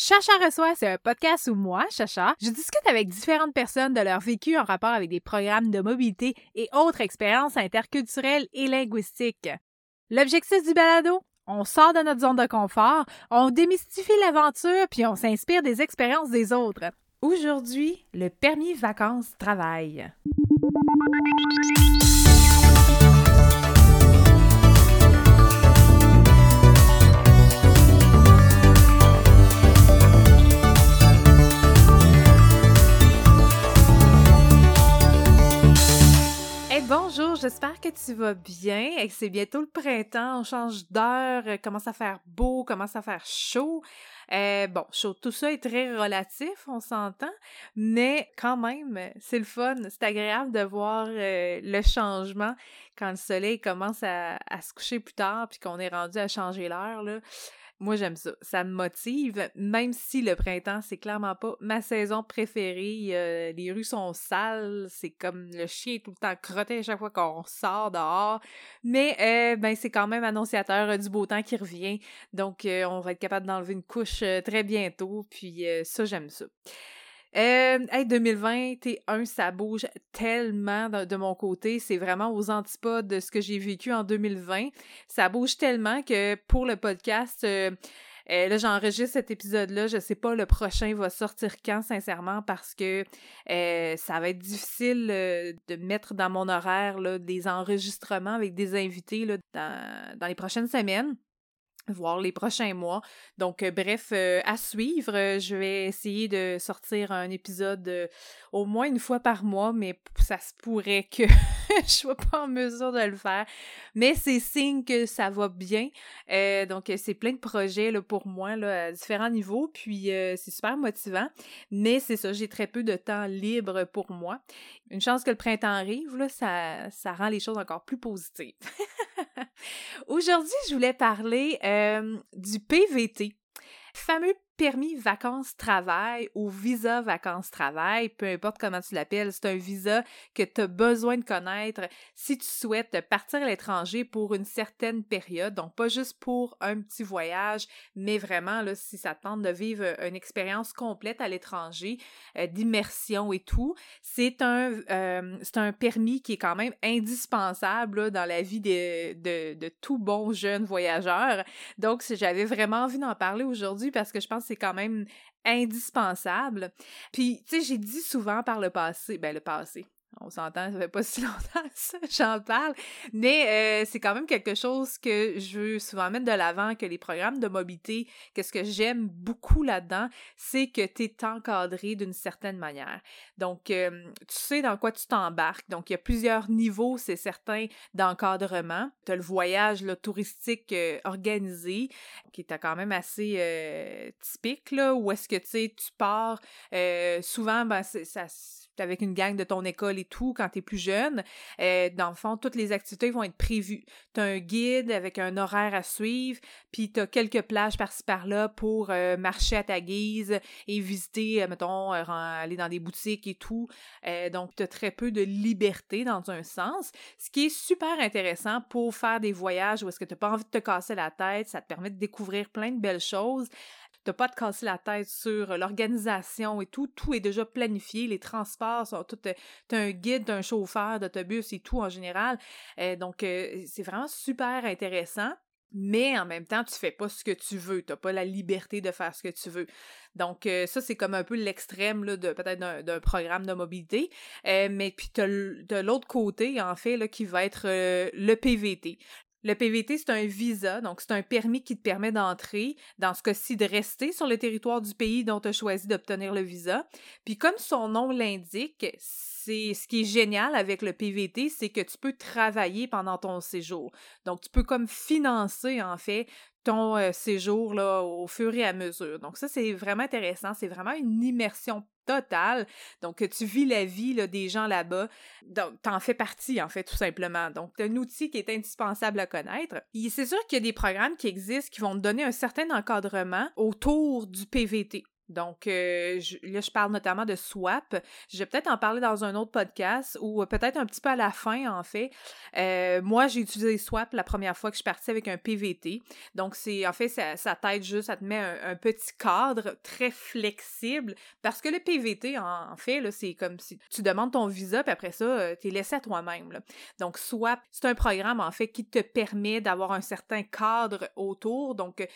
Chacha reçoit, c'est un podcast où moi, Chacha, je discute avec différentes personnes de leur vécu en rapport avec des programmes de mobilité et autres expériences interculturelles et linguistiques. L'objectif du balado? On sort de notre zone de confort, on démystifie l'aventure puis on s'inspire des expériences des autres. Aujourd'hui, le permis vacances-travail. J'espère que tu vas bien et que c'est bientôt le printemps, on change d'heure, euh, commence à faire beau, commence à faire chaud. Euh, bon, chaud, tout ça est très relatif, on s'entend, mais quand même, c'est le fun, c'est agréable de voir euh, le changement quand le soleil commence à, à se coucher plus tard puis qu'on est rendu à changer l'heure, là. Moi, j'aime ça. Ça me motive, même si le printemps, c'est clairement pas ma saison préférée. Euh, les rues sont sales, c'est comme le chien tout le temps crotté à chaque fois qu'on sort dehors. Mais, euh, ben, c'est quand même annonciateur euh, du beau temps qui revient. Donc, on va être capable d'enlever une couche très bientôt. Puis, ça, j'aime ça. Euh, hey, 2021, ça bouge tellement de, mon côté. C'est vraiment aux antipodes de ce que j'ai vécu en 2020. Ça bouge tellement que pour le podcast, euh, euh, là, j'enregistre cet épisode-là. Je sais pas le prochain va sortir quand, sincèrement, parce que euh, ça va être difficile de mettre dans mon horaire là, des enregistrements avec des invités dans les prochaines semaines voir les prochains mois. Donc, euh, bref, euh, à suivre. Euh, je vais essayer de sortir un épisode au moins une fois par mois, mais ça se pourrait que je sois pas en mesure de le faire. Mais c'est signe que ça va bien. donc, c'est plein de projets là, pour moi là, à différents niveaux. Puis, c'est super motivant. Mais c'est ça, j'ai très peu de temps libre pour moi. Une chance que le printemps arrive, là, ça, ça rend les choses encore plus positives. Aujourd'hui, je voulais parler du PVT, fameux permis vacances-travail ou visa vacances-travail, peu importe comment tu l'appelles, c'est un visa que tu as besoin de connaître si tu souhaites partir à l'étranger pour une certaine période, donc pas juste pour un petit voyage, mais vraiment là, si ça tente de vivre une expérience complète à l'étranger, euh, d'immersion et tout, c'est un, euh, un permis qui est quand même indispensable dans la vie de, de, de tout bon jeune voyageur. Donc, j'avais vraiment envie d'en parler aujourd'hui parce que je pense c'est quand même indispensable. Puis, tu sais, j'ai dit souvent par le passé, ben le passé, on s'entend, ça fait pas si longtemps que j'en parle. Mais euh, c'est quand même quelque chose que je veux souvent mettre de l'avant, que les programmes de mobilité, qu'est-ce que j'aime beaucoup là-dedans, c'est que tu es encadré d'une certaine manière. Donc, euh, tu sais dans quoi tu t'embarques. Donc, il y a plusieurs niveaux, c'est certain, d'encadrement. Tu as le voyage touristique euh, organisé, qui est quand même assez typique, là, où est-ce que, tu sais, tu pars, souvent, ben, ça avec une gang de ton école et tout quand tu es plus jeune. Euh, dans le fond, toutes les activités vont être prévues. Tu as un guide avec un horaire à suivre, puis tu as quelques plages par-ci par-là pour euh, marcher à ta guise et visiter, euh, mettons, aller dans des boutiques et tout. donc, tu as très peu de liberté dans un sens, ce qui est super intéressant pour faire des voyages où est-ce que tu n'as pas envie de te casser la tête, ça te permet de découvrir plein de belles choses t'as pas de casser la tête sur l'organisation et tout, tout est déjà planifié, les transports sont tout, t'as un guide, un chauffeur d'autobus et tout en général, euh, donc euh, c'est vraiment super intéressant. Mais en même temps, tu fais pas ce que tu veux. T'as pas la liberté de faire ce que tu veux. Donc, euh, ça, c'est comme un peu l'extrême de peut-être d'un programme de mobilité. mais puis, tu de l'autre côté, en fait, là, qui va être le PVT. Le PVT, c'est un visa, donc c'est un permis qui te permet d'entrer, dans ce cas-ci de rester sur le territoire du pays dont tu as choisi d'obtenir le visa. Puis comme son nom l'indique, c'est ce qui est génial avec le PVT, c'est que tu peux travailler pendant ton séjour. Donc tu peux comme financer en fait ton euh, séjour là, au fur et à mesure. Donc ça, c'est vraiment intéressant. C'est vraiment une immersion totale. Donc, tu vis la vie des gens là-bas. Donc, t'en fais partie, en fait, tout simplement. Donc, c'est un outil qui est indispensable à connaître. C'est sûr qu'il y a des programmes qui existent qui vont te donner un certain encadrement autour du PVT. Donc, euh, là, je parle notamment de swap. Je vais peut-être en parler dans un autre podcast ou peut-être un petit peu à la fin, en fait. Euh, moi, j'ai utilisé swap la première fois que je suis partie avec un PVT. Donc, c'est en fait, ça, ça t'aide juste, ça te met un, petit cadre très flexible parce que le PVT, en, fait, c'est comme si tu demandes ton visa, puis après ça, euh, tu es laissé à toi-même. Donc, swap, c'est un programme, en fait, qui te permet d'avoir un certain cadre autour. Donc,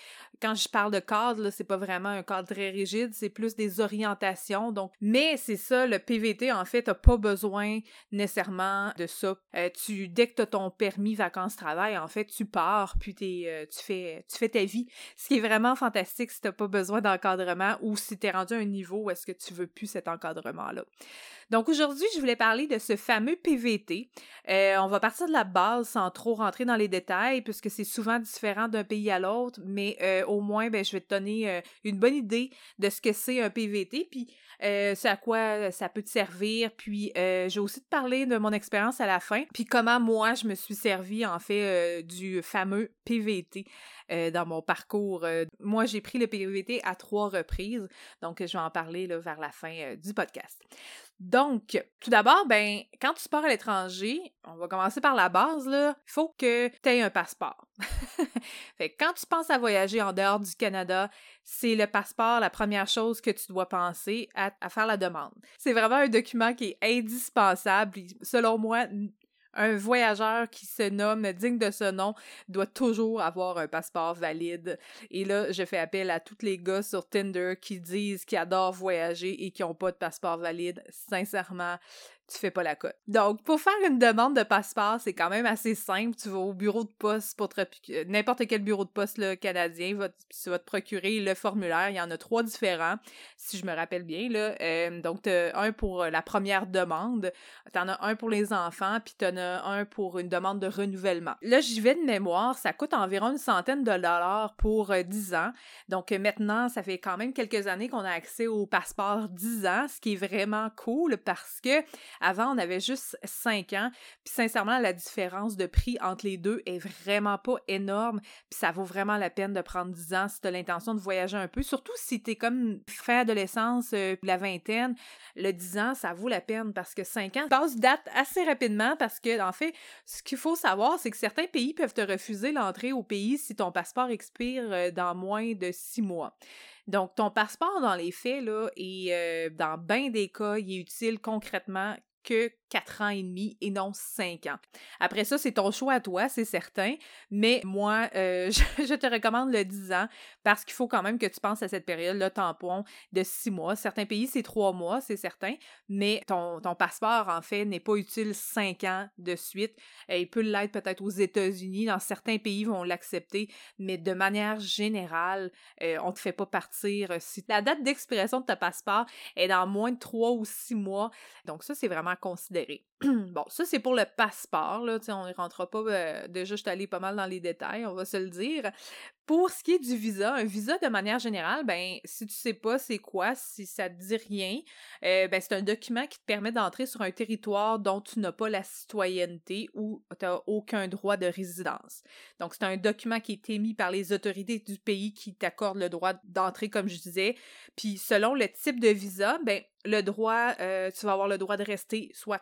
quand je parle de cadre, c'est pas vraiment un cadre très rigide, c'est plus des orientations. Donc, mais c'est ça, le PVT, en fait, t'as pas besoin nécessairement de ça. Euh, tu, dès que tu as ton permis vacances-travail, en fait, tu pars, puis euh, tu, fais, tu ta vie. Ce qui est vraiment fantastique si tu pas besoin d'encadrement ou si tu es rendu à un niveau est-ce que tu veux plus cet encadrement-là. Donc aujourd'hui, je voulais parler de ce fameux PVT. Euh, on va partir de la base sans trop rentrer dans les détails puisque c'est souvent différent d'un pays à l'autre, mais euh, au moins, ben, je vais te donner euh, une bonne idée de ce que c'est un PVT, puis c'est à quoi ça peut te servir. Puis je vais aussi te parler de mon expérience à la fin, puis comment moi je me suis servi en fait du fameux PVT. Dans mon parcours. moi, j'ai pris le PVT à trois reprises, donc je vais en parler vers la fin du podcast. Donc, tout d'abord, ben, quand tu pars à l'étranger, on va commencer par la base, il faut que tu aies un passeport. fait quand tu penses à voyager en dehors du Canada, c'est le passeport la première chose que tu dois penser à, à faire la demande. C'est vraiment un document qui est indispensable. Selon moi, un voyageur qui se nomme digne de ce nom doit toujours avoir un passeport valide. Et là, je fais appel à tous les gars sur Tinder qui disent qu'ils adorent voyager et qui n'ont pas de passeport valide. Sincèrement, tu fais pas la cote. Donc, pour faire une demande de passeport, c'est quand même assez simple. Tu vas au bureau de poste pour te euh, n'importe quel bureau de poste canadien, va, tu vas te procurer le formulaire. Il y en a trois différents, si je me rappelle bien. Là. Euh, donc, tu as un pour euh, la première demande, tu en as un pour les enfants, puis tu en as un pour une demande de renouvellement. Là, j'y vais de mémoire, ça coûte environ une centaine de dollars pour 10 ans. Donc, maintenant, ça fait quand même quelques années qu'on a accès au passeport 10 ans, ce qui est vraiment cool parce que avant, on avait juste 5 ans. Puis sincèrement, la différence de prix entre les deux est vraiment pas énorme. Puis ça vaut vraiment la peine de prendre 10 ans si tu as l'intention de voyager un peu. Surtout si tu es comme fin adolescence, euh, la vingtaine. Le 10 ans, ça vaut la peine parce que 5 ans passe date assez rapidement parce que, en fait, ce qu'il faut savoir, c'est que certains pays peuvent te refuser l'entrée au pays si ton passeport expire euh, dans moins de 6 mois. Donc, ton passeport, dans les faits, là, et euh, dans bien des cas, il est utile concrètement que 4 ans et demi et non 5 ans. Après ça, c'est ton choix à toi, c'est certain, mais moi, euh, je, te recommande le 10 ans parce qu'il faut quand même que tu penses à cette période, le tampon de 6 mois. Certains pays, c'est 3 mois, c'est certain, mais ton, ton passeport, en fait, n'est pas utile 5 ans de suite. Euh, il peut l'être peut-être aux États-Unis, dans certains pays vont l'accepter, mais de manière générale, euh, on ne te fait pas partir. Si la date d'expiration de ta passeport est dans moins de 3 ou 6 mois, donc ça, c'est vraiment considéré theory. bon, ça, c'est pour le passeport. Là, on ne rentrera pas. Euh, déjà, je suis pas mal dans les détails, on va se le dire. Pour ce qui est du visa, un visa de manière générale, ben si tu sais pas c'est quoi, si ça te dit rien, euh, ben c'est un document qui te permet d'entrer sur un territoire dont tu n'as pas la citoyenneté ou tu n'as aucun droit de résidence. Donc c'est un document qui est émis par les autorités du pays qui t'accorde le droit d'entrer comme je disais. Puis selon le type de visa, ben le droit, euh, tu vas avoir le droit de rester soit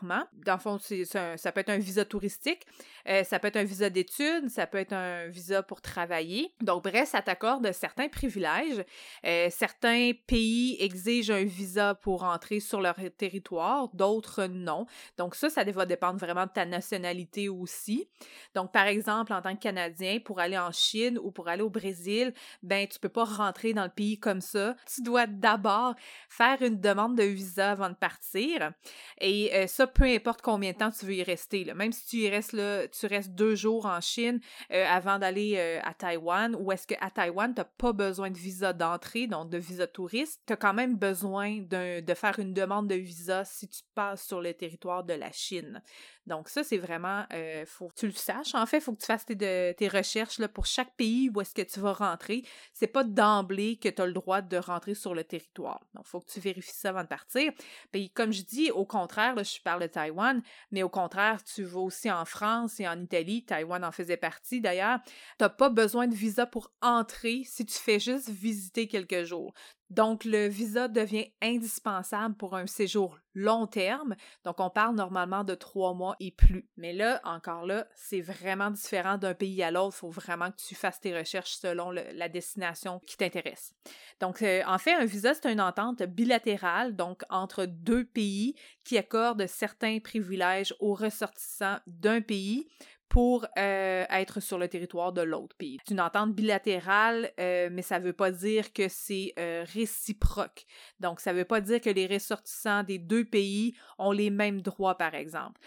Dans le fond, ça peut être un visa touristique, euh, ça peut être un visa d'études, ça peut être un visa pour travailler. Donc, bref, ça t'accorde certains privilèges. Euh, certains pays exigent un visa pour entrer sur leur territoire, d'autres non. Donc, ça, ça va dépendre vraiment de ta nationalité aussi. Donc, par exemple, en tant que Canadien, pour aller en Chine ou pour aller au Brésil, ben, tu peux pas rentrer dans le pays comme ça. Tu dois d'abord faire une demande de visa avant de partir. Et euh, peu importe combien de temps tu veux y rester. Même si tu y restes tu restes deux jours en Chine euh, avant d'aller euh, à Taïwan, ou est-ce qu'à Taïwan, tu n'as pas besoin de visa d'entrée, donc de visa touriste, tu as quand même besoin de faire une demande de visa si tu passes sur le territoire de la Chine. Donc ça, c'est vraiment, euh, faut que tu le saches. En fait, il faut que tu fasses tes, recherches là, pour chaque pays où est-ce que tu vas rentrer. C'est pas d'emblée que tu as le droit de rentrer sur le territoire. Donc, il faut que tu vérifies ça avant de partir. Puis, comme je dis, au contraire, là, je parle de Taïwan, mais au contraire, tu vas aussi en France et en Italie. Taïwan en faisait partie d'ailleurs. Tu n'as pas besoin de visa pour entrer si tu fais juste visiter quelques jours. Donc, le visa devient indispensable pour un séjour long terme. Donc, on parle normalement de trois mois et plus. Mais là, encore là, c'est vraiment différent d'un pays à l'autre. Il faut vraiment que tu fasses tes recherches selon la destination qui t'intéresse. Donc, euh, en fait, un visa, c'est une entente bilatérale, donc entre deux pays qui accordent certains privilèges aux ressortissants d'un pays pour euh, être sur le territoire de l'autre pays. C'est une entente bilatérale, euh, mais ça ne veut pas dire que c'est euh, réciproque. Donc, ça ne veut pas dire que les ressortissants des deux pays ont les mêmes droits, par exemple.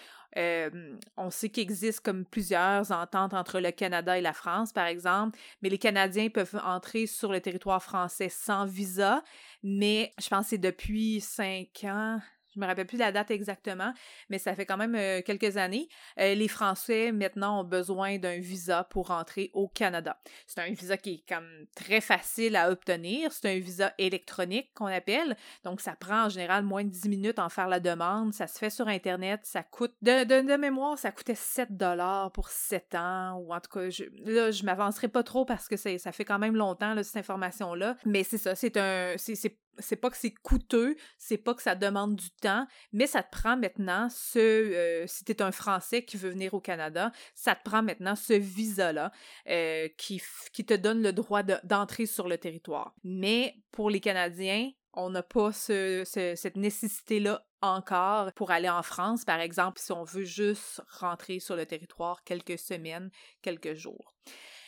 on sait qu'il existe comme plusieurs ententes entre le Canada et la France, par exemple, mais les Canadiens peuvent entrer sur le territoire français sans visa, mais je pense que c'est depuis cinq ans, je me rappelle plus la date exactement, mais ça fait quand même quelques années. Les Français maintenant ont besoin d'un visa pour entrer au Canada. C'est un visa qui est comme très facile à obtenir. C'est un visa électronique qu'on appelle. Donc ça prend en général moins de 10 minutes en faire la demande. Ça se fait sur Internet. Ça coûte, de, de, mémoire, ça coûtait 7 dollars pour 7 ans. Ou en tout cas, je, là, je m'avancerai pas trop parce que ça fait quand même longtemps, cette information-là. Mais c'est ça, c'est un, c'est pas que c'est coûteux, c'est pas que ça demande du temps, mais ça te prend maintenant ce, euh, si tu es un Français qui veut venir au Canada, ça te prend maintenant ce visa-là euh, qui, te donne le droit d'entrer sur le territoire. Mais pour les Canadiens, on n'a pas ce, cette nécessité-là encore pour aller en France, par exemple, si on veut juste rentrer sur le territoire quelques semaines, quelques jours.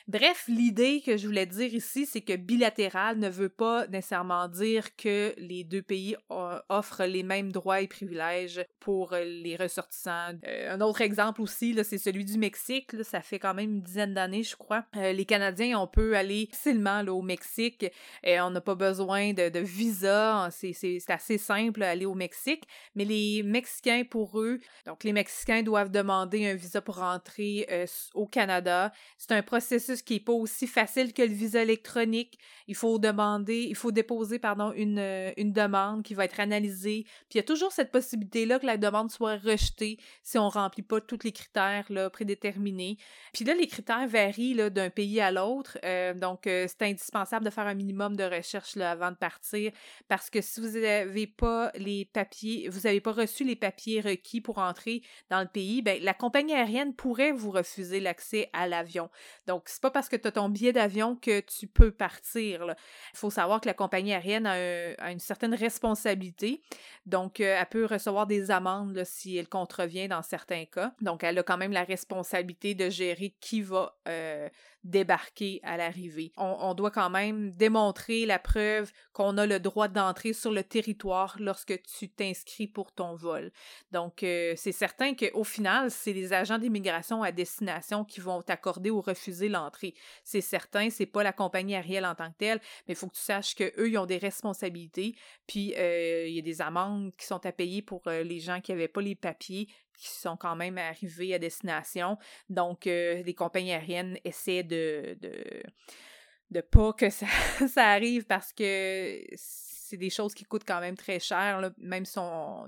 Bref, l'idée que je voulais dire ici, c'est que bilatéral ne veut pas nécessairement dire que les deux pays euh, offrent les mêmes droits et privilèges pour euh, les ressortissants. Euh, un autre exemple aussi, c'est celui du Mexique. ça fait quand même une dizaine d'années, je crois. les Canadiens, on peut aller facilement au Mexique. et on n'a pas besoin de, visa. C'est assez simple aller au Mexique. Mais les Mexicains, pour eux, donc les Mexicains doivent demander un visa pour entrer au Canada. C'est un processus qui n'est pas aussi facile que le visa électronique. Il faut demander, il faut déposer, pardon, une, euh, une demande qui va être analysée. Puis il y a toujours cette possibilité-là que la demande soit rejetée si on ne remplit pas tous les critères là, prédéterminés. Puis là, les critères varient d'un pays à l'autre. Euh, donc, euh, c'est indispensable de faire un minimum de recherche là, avant de partir parce que si vous n'avez pas les papiers, vous n'avez pas reçu les papiers requis pour entrer dans le pays, ben, la compagnie aérienne pourrait vous refuser l'accès à l'avion. Donc, c'est pas parce que tu as ton billet d'avion que tu peux partir. Il faut savoir que la compagnie aérienne a, une certaine responsabilité. Donc, euh, elle peut recevoir des amendes si elle contrevient dans certains cas. Donc, elle a quand même la responsabilité de gérer qui va euh, débarquer à l'arrivée. On, doit quand même démontrer la preuve qu'on a le droit d'entrer sur le territoire lorsque tu t'inscris pour ton vol. Donc, euh, c'est certain qu'au final, c'est les agents d'immigration à destination qui vont t'accorder ou refuser l'entrée. C'est certain, c'est pas la compagnie aérienne en tant que telle, mais il faut que tu saches qu'eux, ils ont des responsabilités, puis euh, il y a des amendes qui sont à payer pour euh, les gens qui n'avaient pas les papiers, qui sont quand même arrivés à destination. Donc, euh, les compagnies aériennes essaient de, de, de pas que ça, ça arrive parce que c'est des choses qui coûtent quand même très cher, même si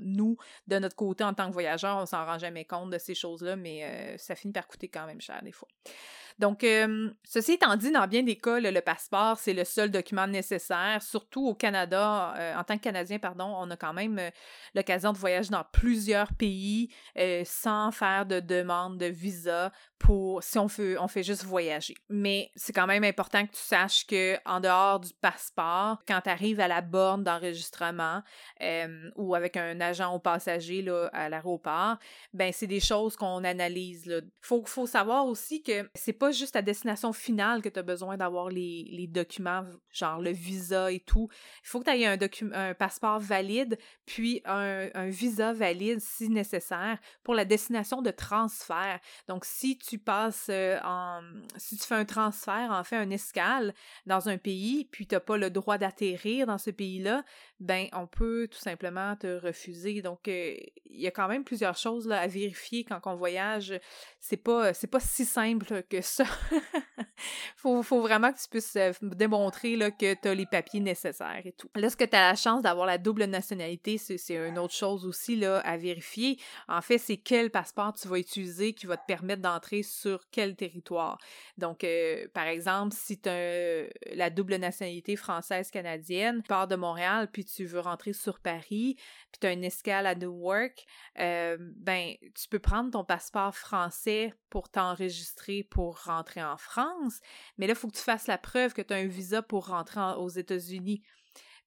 nous, de notre côté, en tant que voyageurs, on s'en rend jamais compte de ces choses-là, mais euh, ça finit par coûter quand même cher des fois. Donc, euh, ceci étant dit, dans bien des cas, le, passeport, c'est le seul document nécessaire. Surtout au Canada, euh, en tant que Canadien, pardon, on a quand même euh, l'occasion de voyager dans plusieurs pays sans faire de demande de visa pour si on fait, on fait juste voyager. Mais c'est quand même important que tu saches que en dehors du passeport, quand tu arrives à la borne d'enregistrement ou avec un agent au passager là, à l'aéroport, ben c'est des choses qu'on analyse. Il faut, faut savoir aussi que c'est pas juste à destination finale que tu as besoin d'avoir les, documents, genre le visa et tout. Il faut que tu aies un, un passeport valide, puis un, visa valide si nécessaire pour la destination de transfert. Donc, si tu passes euh, en. Si tu fais un transfert, en fait, un escale dans un pays, puis tu n'as pas le droit d'atterrir dans ce pays-là, ben, on peut tout simplement te refuser. Donc, euh, il y a quand même plusieurs choses à vérifier quand on voyage. C'est pas, pas si simple que ça. faut, faut vraiment que tu puisses euh, démontrer que tu as les papiers nécessaires et tout. Là, ce que tu as la chance d'avoir la double nationalité, c'est une autre chose aussi à vérifier. En fait, c'est quel passeport tu vas utiliser qui va te permettre d'entrer sur quel territoire. Donc, euh, par exemple, si tu as la double nationalité française-canadienne, tu pars de Montréal, puis tu veux rentrer sur Paris, puis tu as une escale à Newark, euh, ben, tu peux prendre ton passeport français pour t'enregistrer pour rentrer en France, mais là, il faut que tu fasses la preuve que tu as un visa pour rentrer aux États-Unis.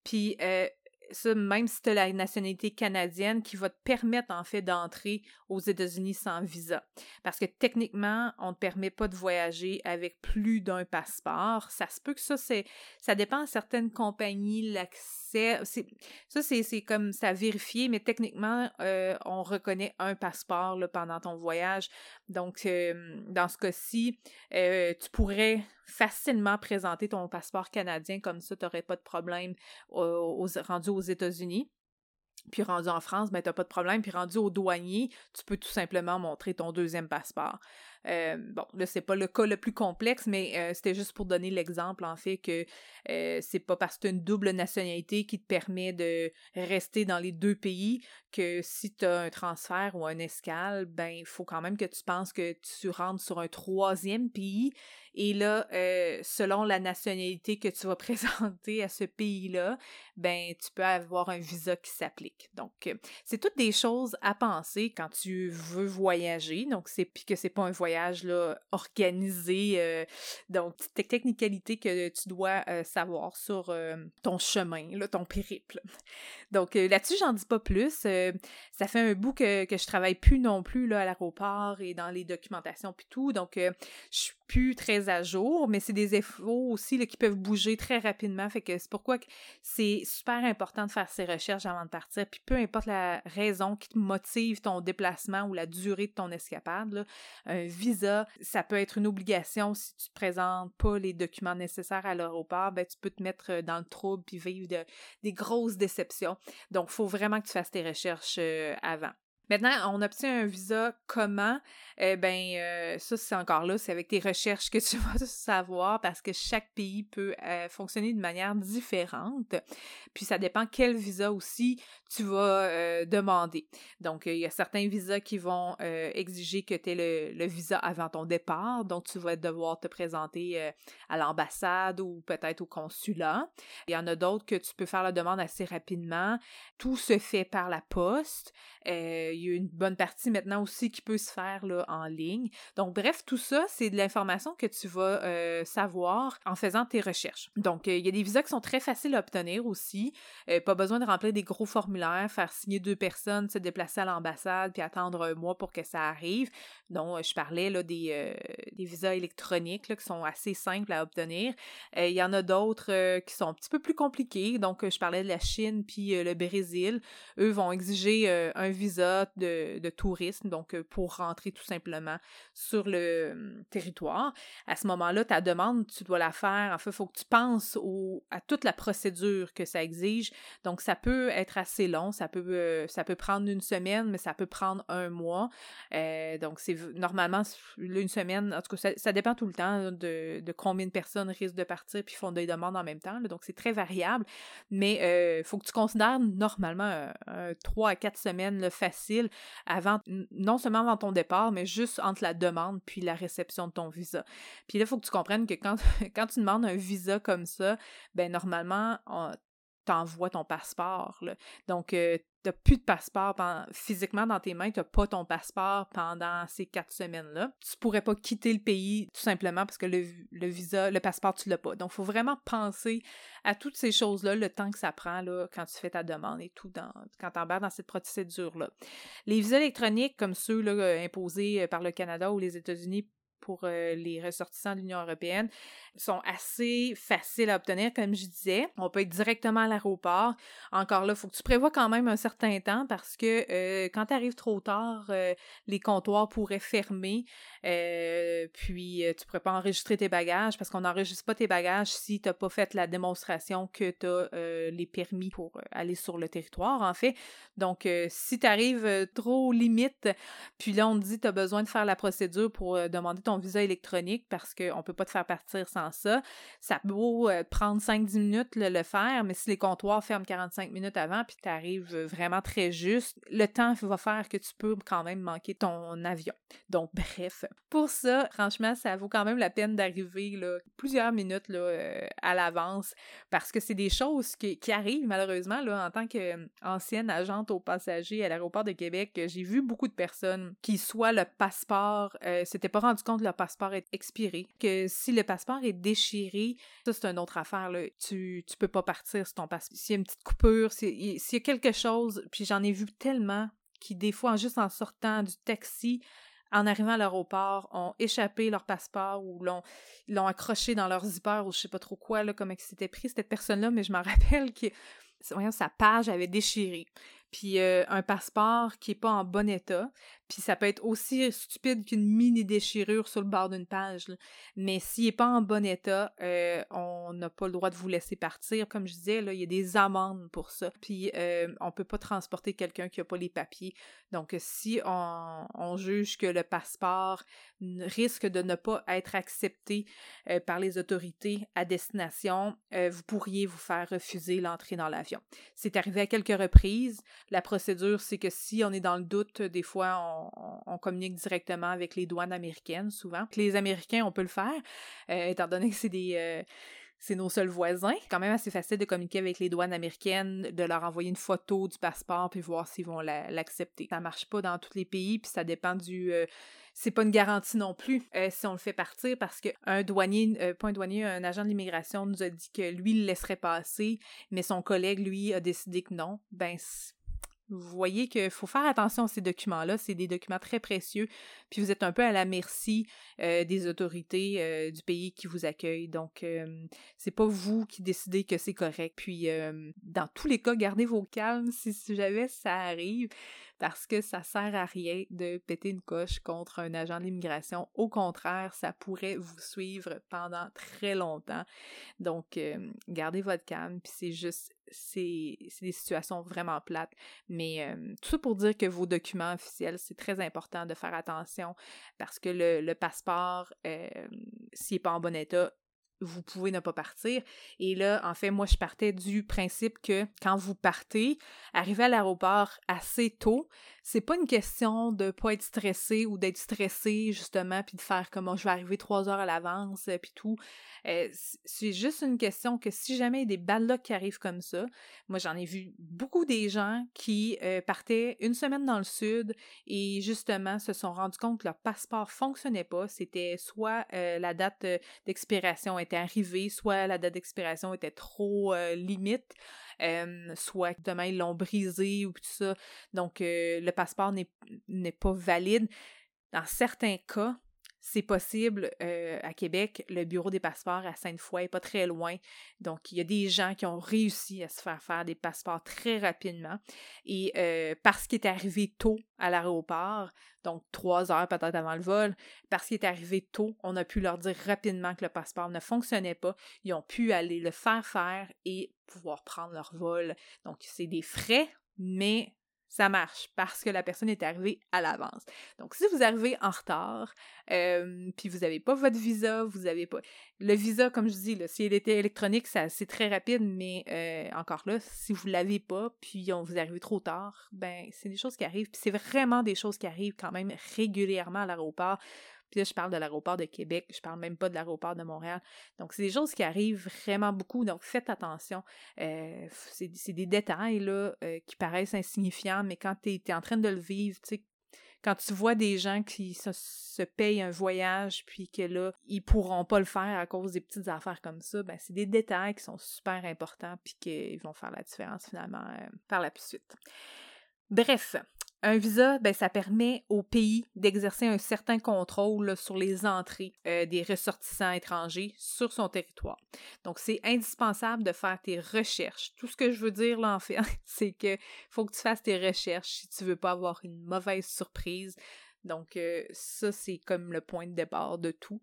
Puis, euh, ça, même si tu as la nationalité canadienne qui va te permettre en fait d'entrer aux États-Unis sans visa. Parce que techniquement, on ne te permet pas de voyager avec plus d'un passeport. Ça se peut que ça, c'est ça dépend de certaines compagnies, l'accès. Ça, c'est comme ça vérifié, mais techniquement, euh, on reconnaît un passeport là, pendant ton voyage. Donc, euh, dans ce cas-ci, euh, tu pourrais facilement présenter ton passeport canadien comme ça, tu n'aurais pas de problème aux, rendu aux États-Unis. Puis rendu en France, ben, tu n'as pas de problème. Puis rendu au douanier, tu peux tout simplement montrer ton deuxième passeport. Euh, bon, là, c'est pas le cas le plus complexe, mais euh, c'était juste pour donner l'exemple, en fait, que euh, c'est pas parce que tu as une double nationalité qui te permet de rester dans les deux pays que si tu as un transfert ou un escale, ben, il faut quand même que tu penses que tu rentres sur un troisième pays. Et là, selon la nationalité que tu vas présenter à ce pays-là, ben, tu peux avoir un visa qui s'applique. Donc, c'est toutes des choses à penser quand tu veux voyager. Donc, c'est que c'est pas un voyage organisé. Euh, donc, tes technicalités que tu dois euh, savoir sur euh, ton chemin, là, ton périple. Donc, là-dessus, j'en dis pas plus. ça fait un bout que, que je travaille plus non plus là, à l'aéroport et dans les documentations puis tout. Donc, je suis plus très à jour, mais c'est des infos aussi qui peuvent bouger très rapidement. Fait que c'est pourquoi c'est super important de faire ces recherches avant de partir. Puis peu importe la raison qui te motive ton déplacement ou la durée de ton escapade, visa, ça peut être une obligation si tu te présentes pas les documents nécessaires à l'aéroport, ben tu peux te mettre euh, dans le trouble puis vivre des grosses déceptions. Donc, il faut vraiment que tu fasses tes recherches euh, avant. Maintenant, on obtient un visa comment? Eh bien, euh, ça, c'est encore là, c'est avec tes recherches que tu vas savoir parce que chaque pays peut fonctionner de manière différente. Puis ça dépend quel visa aussi tu vas euh, demander. Donc, il y a certains visas qui vont exiger que tu aies le, visa avant ton départ. Donc, tu vas devoir te présenter à l'ambassade ou peut-être au consulat. Il y en a d'autres que tu peux faire la demande assez rapidement. Tout se fait par la poste. il y a une bonne partie maintenant aussi qui peut se faire là, en ligne. Donc, bref, tout ça, c'est de l'information que tu vas euh, savoir en faisant tes recherches. Donc, euh, il y a des visas qui sont très faciles à obtenir aussi. Euh, pas besoin de remplir des gros formulaires, faire signer deux personnes, se déplacer à l'ambassade, puis attendre un mois pour que ça arrive. Donc, je parlais là, des, des visas électroniques là, qui sont assez simples à obtenir. Il y en a d'autres qui sont un petit peu plus compliqués. Donc, je parlais de la Chine puis le Brésil. Eux vont exiger un visa de, tourisme, donc pour rentrer tout simplement sur le hum, territoire. À ce moment-là, ta demande, tu dois la faire. En fait, il faut que tu penses à toute la procédure que ça exige. Donc, ça peut être assez long. Ça peut, euh, ça peut prendre une semaine, mais ça peut prendre un mois. Euh, donc, c'est normalement une semaine. En tout cas, ça, dépend tout le temps de, combien de personnes risquent de partir puis font des demandes en même temps. donc, c'est très variable. Mais il euh, faut que tu considères normalement trois à quatre semaines facile avant, non seulement avant ton départ, mais juste entre la demande puis la réception de ton visa. Puis là, il faut que tu comprennes que quand, quand tu demandes un visa comme ça, ben normalement, t'envoies ton passeport. Donc, euh, tu n'as plus de passeport physiquement dans tes mains, tu n'as pas ton passeport pendant ces quatre semaines-là. Tu pourrais pas quitter le pays tout simplement parce que le, visa, le passeport, tu l'as pas. Donc, faut vraiment penser à toutes ces choses-là, le temps que ça prend là, quand tu fais ta demande et tout, dans, quand tu embarques dans cette procédure-là. Les visas électroniques comme ceux là, imposés par le Canada ou les États-Unis pour les ressortissants de l'Union européenne sont assez faciles à obtenir, comme je disais. On peut être directement à l'aéroport. Encore là, il faut que tu prévois quand même un certain temps parce que quand tu arrives trop tard, les comptoirs pourraient fermer. puis tu ne pourrais pas enregistrer tes bagages parce qu'on n'enregistre pas tes bagages si tu n'as pas fait la démonstration que tu as les permis pour aller sur le territoire, en fait. Donc, si tu arrives trop limite, puis là, on te dit tu as besoin de faire la procédure pour demander ton visa électronique parce qu'on ne peut pas te faire partir sans ça. Ça peut euh, prendre 5-10 minutes le, faire, mais si les comptoirs ferment 45 minutes avant, puis tu arrives vraiment très juste, le temps va faire que tu peux quand même manquer ton avion. Donc, bref, pour ça, franchement, ça vaut quand même la peine d'arriver plusieurs minutes euh, à l'avance parce que c'est des choses qui, arrivent malheureusement là, en tant qu'ancienne agente aux passagers à l'aéroport de Québec. J'ai vu beaucoup de personnes qui, soit le passeport, euh, s'étaient pas rendu compte leur passeport est expiré, que si le passeport est déchiré, ça c'est une autre affaire. Tu, tu peux pas partir si ton passeport. S'il y a une petite coupure, s'il y a quelque chose, puis j'en ai vu tellement qui, des fois, juste en sortant du taxi, en arrivant à l'aéroport, ont échappé leur passeport ou l'ont, l'ont accroché dans leur zipper ou je sais pas trop quoi, là, comment c'était pris, cette personne-là, mais je me rappelle que voyons, sa page avait déchiré. Puis euh, un passeport qui est pas en bon état, puis ça peut être aussi stupide qu'une mini déchirure sur le bord d'une page. Mais s'il n'est pas en bon état, euh, on n'a pas le droit de vous laisser partir. Comme je disais, là, il y a des amendes pour ça. Puis euh, on ne peut pas transporter quelqu'un qui n'a pas les papiers. Donc si on, juge que le passeport risque de ne pas être accepté euh, par les autorités à destination, vous pourriez vous faire refuser l'entrée dans l'avion. C'est arrivé à quelques reprises. La procédure, c'est que si on est dans le doute, des fois, on on, communique directement avec les douanes américaines souvent. Les Américains, on peut le faire, euh, étant donné que c'est euh, nos seuls voisins. Quand même assez facile de communiquer avec les douanes américaines, de leur envoyer une photo du passeport puis voir s'ils vont l'accepter. Ça marche pas dans tous les pays puis ça dépend du euh, c'est pas une garantie non plus si on le fait partir parce qu'un douanier, pas un douanier, un agent de l'immigration nous a dit que lui il le laisserait passer, mais son collègue lui a décidé que non. Ben vous voyez qu'il faut faire attention à ces documents-là. C'est des documents très précieux. Puis vous êtes un peu à la merci euh, des autorités euh, du pays qui vous accueille. Donc, euh, c'est pas vous qui décidez que c'est correct. Puis, dans tous les cas, gardez vos calmes si, si jamais ça arrive parce que ça sert à rien de péter une coche contre un agent d'immigration. Au contraire, ça pourrait vous suivre pendant très longtemps. Donc, euh, gardez votre calme, puis c'est juste, c'est des situations vraiment plates. Mais euh, tout ça pour dire que vos documents officiels, c'est très important de faire attention parce que le, passeport, euh, s'il n'est pas en bon état, vous pouvez ne pas partir. Et là, en fait, moi, je partais du principe que quand vous partez, arriver à l'aéroport assez tôt, c'est pas une question de pas être stressé ou d'être stressé, justement, puis de faire comme oh, je vais arriver trois heures à l'avance, euh, puis tout. Euh, c'est juste une question que si jamais il y a des bad qui arrivent comme ça, moi, j'en ai vu beaucoup des gens qui euh, partaient une semaine dans le sud et justement se sont rendus compte que leur passeport fonctionnait pas. C'était soit la date d'expiration était arrivée, soit la date d'expiration était trop limite soit demain ils l'ont brisé ou tout ça. Donc le passeport n'est pas valide. Dans certains cas, c'est possible à Québec, le bureau des passeports à Sainte-Foy est pas très loin. Donc, il y a des gens qui ont réussi à se faire faire des passeports très rapidement. Et parce qu'il est arrivé tôt à l'aéroport, donc trois heures peut-être avant le vol, parce qu'il est arrivé tôt, on a pu leur dire rapidement que le passeport ne fonctionnait pas. Ils ont pu aller le faire faire et pouvoir prendre leur vol. Donc, c'est des frais, mais ça marche parce que la personne est arrivée à l'avance. Donc, si vous arrivez en retard, euh, puis vous n'avez pas votre visa, vous n'avez pas... Le visa, comme je dis, là, s'il était électronique, c'est très rapide, mais euh, encore là, si vous ne l'avez pas, puis on vous arrive trop tard, ben c'est des choses qui arrivent, puis c'est vraiment des choses qui arrivent quand même régulièrement à l'aéroport. Puis là, je parle de l'aéroport de Québec, je parle même pas de l'aéroport de Montréal. Donc, c'est des choses qui arrivent vraiment beaucoup, donc faites attention. Euh, c'est des détails là, euh, qui paraissent insignifiants, mais quand tu es, en train de le vivre, tu sais, quand tu vois des gens qui se, payent un voyage puis que là, ils pourront pas le faire à cause des petites affaires comme ça, ben c'est des détails qui sont super importants puis qu'ils vont faire la différence finalement euh, par la suite. Bref, Un visa, ben, ça permet au pays d'exercer un certain contrôle sur les entrées euh, des ressortissants étrangers sur son territoire. Donc, c'est indispensable de faire tes recherches. Tout ce que je veux dire là, en fait, c'est que faut que tu fasses tes recherches si tu veux pas avoir une mauvaise surprise. Donc, euh, ça, c'est comme le point de départ de tout.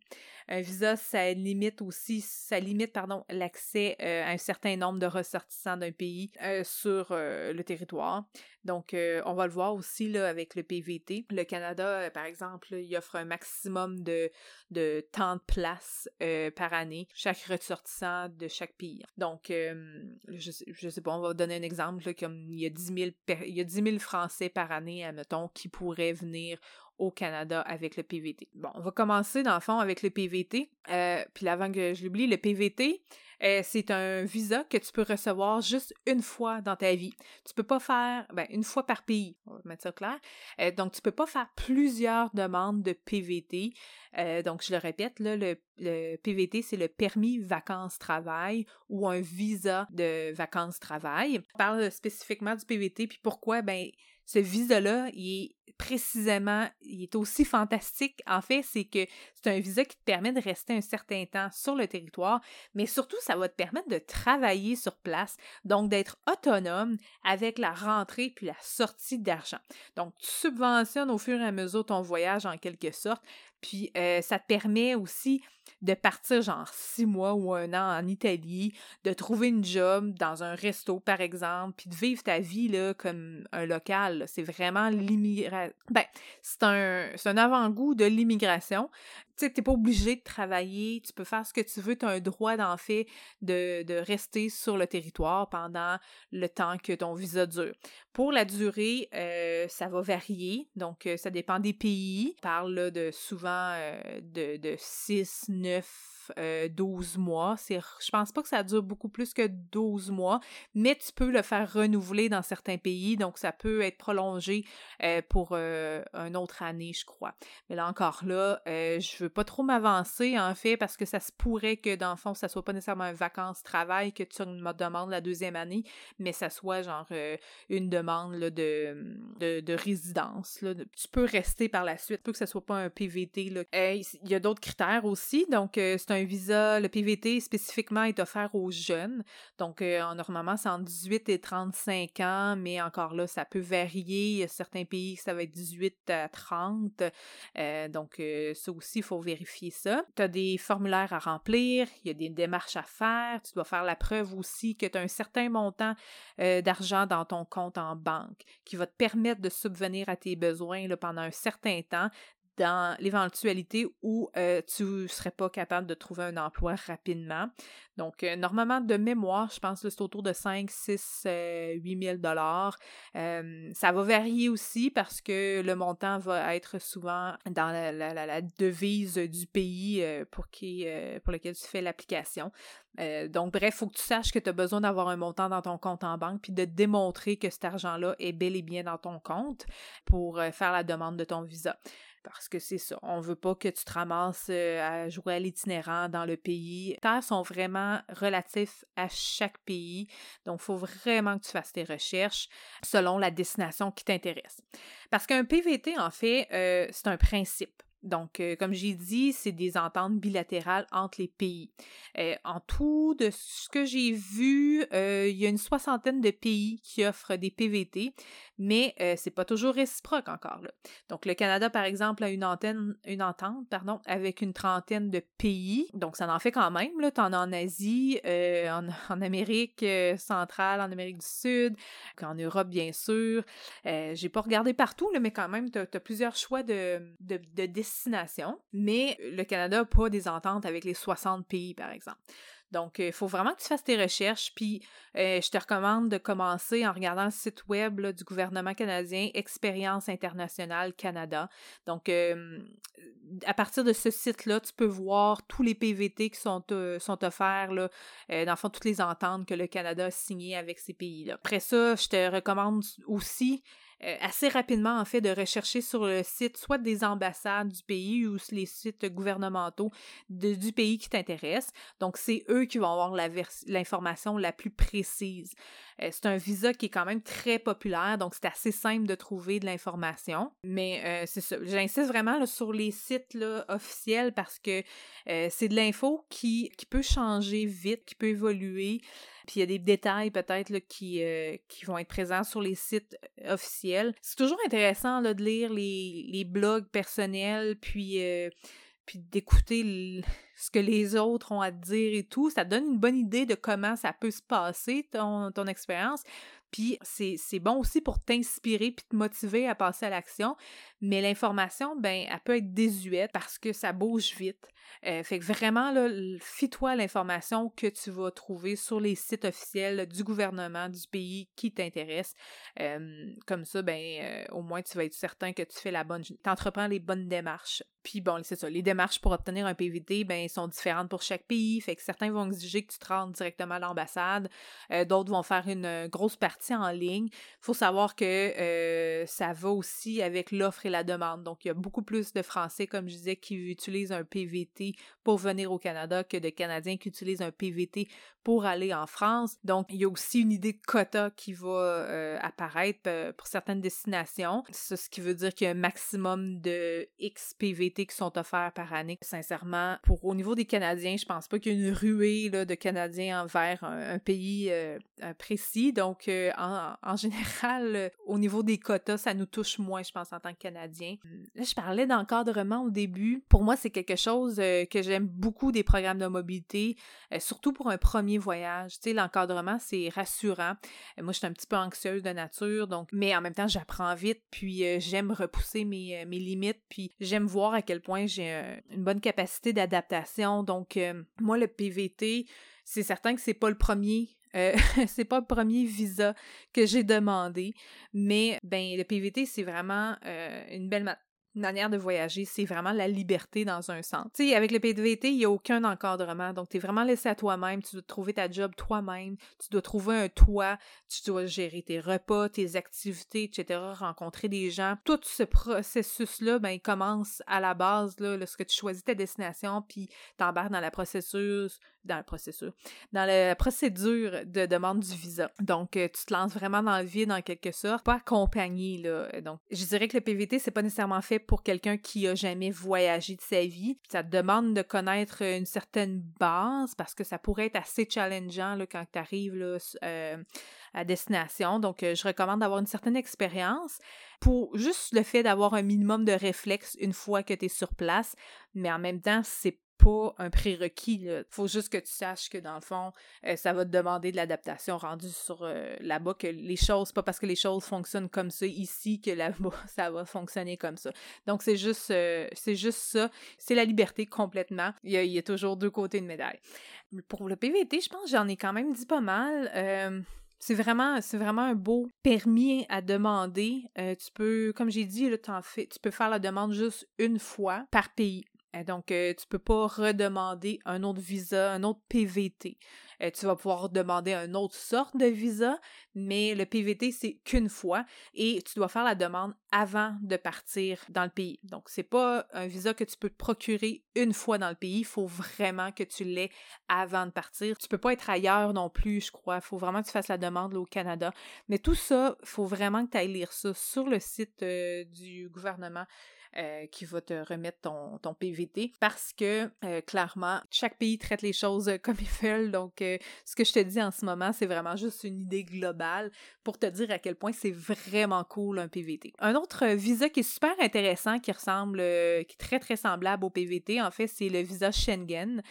Un visa, ça limite aussi, ça limite, pardon, l'accès euh, à un certain nombre de ressortissants d'un pays sur le territoire. Donc, on va le voir aussi là, avec le PVT. Le Canada, par exemple, il offre un maximum de, de temps de place par année, chaque ressortissant de chaque pays. Donc, je, je sais pas, on va donner un exemple, comme il y, a 10 000, il y a 10 000 Français par année, admettons, qui pourraient venir au Canada avec le PVT. Bon, on va commencer dans le fond avec le PVT. Euh, puis avant que je l'oublie, le PVT, euh, c'est un visa que tu peux recevoir juste une fois dans ta vie. Tu peux pas faire, ben, une fois par pays, on va mettre ça clair. Euh, donc, tu peux pas faire plusieurs demandes de PVT. donc, je le répète, le, le PVT, c'est le permis vacances-travail ou un visa de vacances-travail. On parle spécifiquement du PVT, puis pourquoi? Ben, ce visa-là, il est précisément, il est aussi fantastique. En fait, c'est que c'est un visa qui te permet de rester un certain temps sur le territoire, mais surtout, ça va te permettre de travailler sur place, donc d'être autonome avec la rentrée puis la sortie d'argent. Donc, tu subventionnes au fur et à mesure ton voyage en quelque sorte, puis euh, ça te permet aussi de partir genre six mois ou un an en Italie, de trouver une job dans un resto par exemple, puis de vivre ta vie là, comme un local. C'est vraiment l'immigration. Ben, c'est un, un avant-goût de l'immigration tu t'es pas obligé de travailler, tu peux faire ce que tu veux, tu as un droit d'en fait de, rester sur le territoire pendant le temps que ton visa dure. Pour la durée, euh, ça va varier, donc euh, ça dépend des pays. On parle de souvent euh, de, de 6, 9, 12 euh, mois. C'est, je pense pas que ça dure beaucoup plus que 12 mois, mais tu peux le faire renouveler dans certains pays, donc ça peut être prolongé euh, pour euh, une autre année, je crois. Mais là encore là, je pas trop m'avancer en fait parce que ça se pourrait que dans le fond, ça soit pas nécessairement un vacances-travail que tu me demandes la deuxième année, mais ça soit genre une demande de, de, résidence. Là. Tu peux rester par la suite, peut que ça soit pas un PVT. Il y a d'autres critères aussi, donc c'est un visa, le PVT spécifiquement est offert aux jeunes. Donc, euh, normalement, c'est entre 18 et 35 ans, mais encore là, ça peut varier. Il y a certains pays, ça va être 18 à 30. Euh, donc, euh, ça aussi, il faut vérifier ça. Tu as des formulaires à remplir, il y a des démarches à faire. Tu dois faire la preuve aussi que tu as un certain montant d'argent dans ton compte en banque qui va te permettre de subvenir à tes besoins pendant un certain temps dans l'éventualité où euh, tu ne serais pas capable de trouver un emploi rapidement. Donc, euh, normalement, de mémoire, je pense que c'est autour de 5, 6, 8 000 dollars. Euh, ça va varier aussi parce que le montant va être souvent dans la, devise du pays pour, qui, pour lequel tu fais l'application. donc, bref, il faut que tu saches que tu as besoin d'avoir un montant dans ton compte en banque puis de démontrer que cet argent-là est bel et bien dans ton compte pour faire la demande de ton visa parce que c'est ça. On veut pas que tu te ramasses euh, à jouer à l'itinérant dans le pays. Les terres sont vraiment relatifs à chaque pays. Donc, il faut vraiment que tu fasses tes recherches selon la destination qui t'intéresse. Parce qu'un PVT, en fait, euh, c'est un principe. Donc, euh, comme j'ai dit, c'est des ententes bilatérales entre les pays. Euh, en tout, de ce que j'ai vu, euh, il y a une soixantaine de pays qui offrent des PVT, mais c'est pas toujours réciproque encore. Donc, le Canada, par exemple, a une, antenne, une entente pardon, avec une trentaine de pays. Donc, ça en fait quand même. Là. T'en as en Asie, en, en, Amérique centrale, en Amérique du Sud, en Europe, bien sûr. j'ai pas regardé partout, mais quand même, tu as, plusieurs choix de, de, de destination, mais le Canada n'a pas des ententes avec les 60 pays, par exemple. Donc, il euh, faut vraiment que tu fasses tes recherches, puis euh, je te recommande de commencer en regardant le site web du gouvernement canadien Expérience internationale Canada. Donc, euh, à partir de ce site-là, tu peux voir tous les PVT qui sont, offerts, dans le fond, toutes les ententes que le Canada a signées avec ces pays-là. Après ça, je te recommande aussi assez rapidement, en fait, de rechercher sur le site soit des ambassades du pays ou les sites gouvernementaux du pays qui t'intéresse. Donc, c'est eux qui vont avoir l'information la, plus précise. Euh, c'est un visa qui est quand même très populaire, donc c'est assez simple de trouver de l'information. Mais euh, c'est ça. J'insiste vraiment sur les sites officiels parce que c'est de l'info qui, qui peut changer vite, qui peut évoluer. Puis il y a des détails peut-être qui, euh, qui vont être présents sur les sites euh, officiels. C'est toujours intéressant de lire les, les blogs personnels, puis, euh, puis d'écouter ce que les autres ont à dire et tout. Ça donne une bonne idée de comment ça peut se passer, ton, ton expérience. Puis c'est bon aussi pour t'inspirer puis te motiver à passer à l'action. Mais l'information, ben, elle peut être désuète parce que ça bouge vite. Euh, fait que vraiment, là, fie-toi l'information que tu vas trouver sur les sites officiels du gouvernement du pays qui t'intéresse. Euh, comme ça, ben, euh, au moins, tu vas être certain que tu fais la bonne, t'entreprends les bonnes démarches. Puis bon, c'est ça, les démarches pour obtenir un PVT, ben, sont différentes pour chaque pays. Fait que certains vont exiger que tu te rendes directement à l'ambassade. D'autres vont faire une grosse partie en ligne. Faut savoir que ça va aussi avec l'offre et la demande. Donc, il y a beaucoup plus de Français, comme je disais, qui utilisent un PVT pour venir au Canada que de Canadiens qui utilisent un PVT pour aller en France. Donc, il y a aussi une idée de quota qui va euh, apparaître euh, pour certaines destinations. ce qui veut dire qu'il y a un maximum de X PVT qui sont offerts par année. Sincèrement, pour au niveau des Canadiens, je pense pas qu'il y ait une ruée de Canadiens envers un, pays euh, précis. Donc, en, général, au niveau des quotas, ça nous touche moins, je pense, en tant que Canadiens. Là, je parlais d'encadrement au début. Pour moi, c'est quelque chose que j'aime beaucoup des programmes de mobilité, surtout pour un premier voyage. Tu sais, l'encadrement, c'est rassurant. Euh, moi, je suis un petit peu anxieuse de nature, donc, mais en même temps, j'apprends vite, puis euh, j'aime repousser mes, euh, mes, limites, puis j'aime voir à quel point j'ai une bonne capacité d'adaptation. Donc, moi, le PVT, c'est certain que c'est pas le premier c'est pas le premier visa que j'ai demandé, mais ben le PVT c'est vraiment une belle manière de voyager, c'est vraiment la liberté dans un sens. Tu sais, avec le PVT, il n'y a aucun encadrement. Donc, tu es vraiment laissé à toi-même. Tu dois trouver ta job toi-même. Tu dois trouver un toit. Tu dois gérer tes repas, tes activités, etc. Rencontrer des gens. Tout ce processus-là, ben, il commence à la base, là, lorsque tu choisis ta destination, puis t'embarques dans la processus, dans le processus, dans la procédure de demande du visa. Donc, euh, tu te lances vraiment dans le vide en quelque sorte, pas accompagné, là. Donc, je dirais que le PVT, c'est pas nécessairement fait pour quelqu'un qui a jamais voyagé de sa vie. Ça te demande de connaître une certaine base parce que ça pourrait être assez challengeant là, quand tu arrives euh, à destination. Donc, euh, je recommande d'avoir une certaine expérience pour juste le fait d'avoir un minimum de réflexe une fois que tu es sur place. Mais en même temps, c'est pas un prérequis. Il faut juste que tu saches que dans le fond, euh, ça va te demander de l'adaptation rendue sur euh, là-bas, que les choses, pas parce que les choses fonctionnent comme ça ici que là-bas, ça va fonctionner comme ça. Donc c'est juste, euh, c'est juste ça. C'est la liberté complètement. Il y, a, toujours deux côtés de médaille. Pour le PVT, je pense j'en ai quand même dit pas mal. C'est vraiment, un beau permis à demander. tu peux, comme j'ai dit, tu peux faire la demande juste une fois par pays. Euh, donc, euh, tu peux pas redemander un autre visa, un autre PVT. Euh, tu vas pouvoir demander une autre sorte de visa, mais le PVT, c'est qu'une fois et tu dois faire la demande avant de partir dans le pays. Donc, c'est pas un visa que tu peux te procurer une fois dans le pays. Il faut vraiment que tu l'aies avant de partir. Tu peux pas être ailleurs non plus, je crois. Il faut vraiment que tu fasses la demande au Canada. Mais tout ça, il faut vraiment que tu ailles lire ça sur le site du gouvernement. Euh, qui va te remettre ton, PVT parce que euh, clairement, chaque pays traite les choses euh, comme ils veulent. Donc, ce que je te dis en ce moment, c'est vraiment juste une idée globale pour te dire à quel point c'est vraiment cool un PVT. Un autre visa qui est super intéressant, qui ressemble, qui est très très semblable au PVT, en fait, c'est le visa Schengen.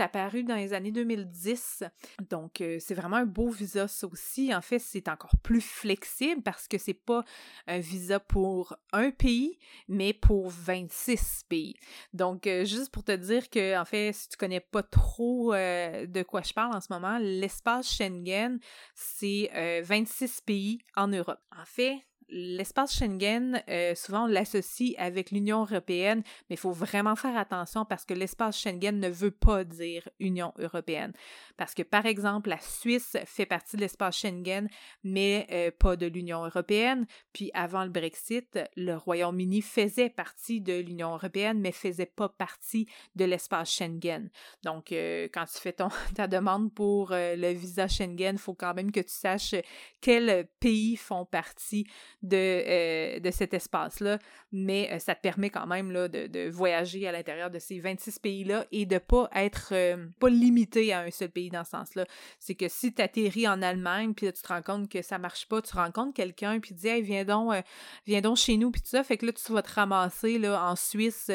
Apparu dans les années 2010. Donc, euh, c'est vraiment un beau visa, ça aussi. En fait, c'est encore plus flexible parce que c'est pas un visa pour un pays, mais pour 26 pays. Donc, euh, juste pour te dire que, en fait, si tu connais pas trop euh, de quoi je parle en ce moment, l'espace Schengen, c'est 26 pays en Europe. En fait, l'espace Schengen, euh, souvent l'associe avec l'Union européenne, mais il faut vraiment faire attention parce que l'espace Schengen ne veut pas dire Union européenne. Parce que, par exemple, la Suisse fait partie de l'espace Schengen, mais euh, pas de l'Union européenne. Puis avant le Brexit, le Royaume-Uni faisait partie de l'Union européenne, mais faisait pas partie de l'espace Schengen. Donc, euh, quand tu fais ton, ta demande pour le visa Schengen, il faut quand même que tu saches quels pays font partie de, euh, de cet espace-là, mais euh, ça te permet quand même là, de, de voyager à l'intérieur de ces 26 pays-là et de pas être euh, pas limité à un seul pays dans ce sens-là. C'est que si tu atterris en Allemagne, puis tu te rends compte que ça marche pas, tu rencontres quelqu'un, puis tu dis hey, viens donc, viens donc chez nous, puis tout ça, fait que là, tu vas te ramasser là, en Suisse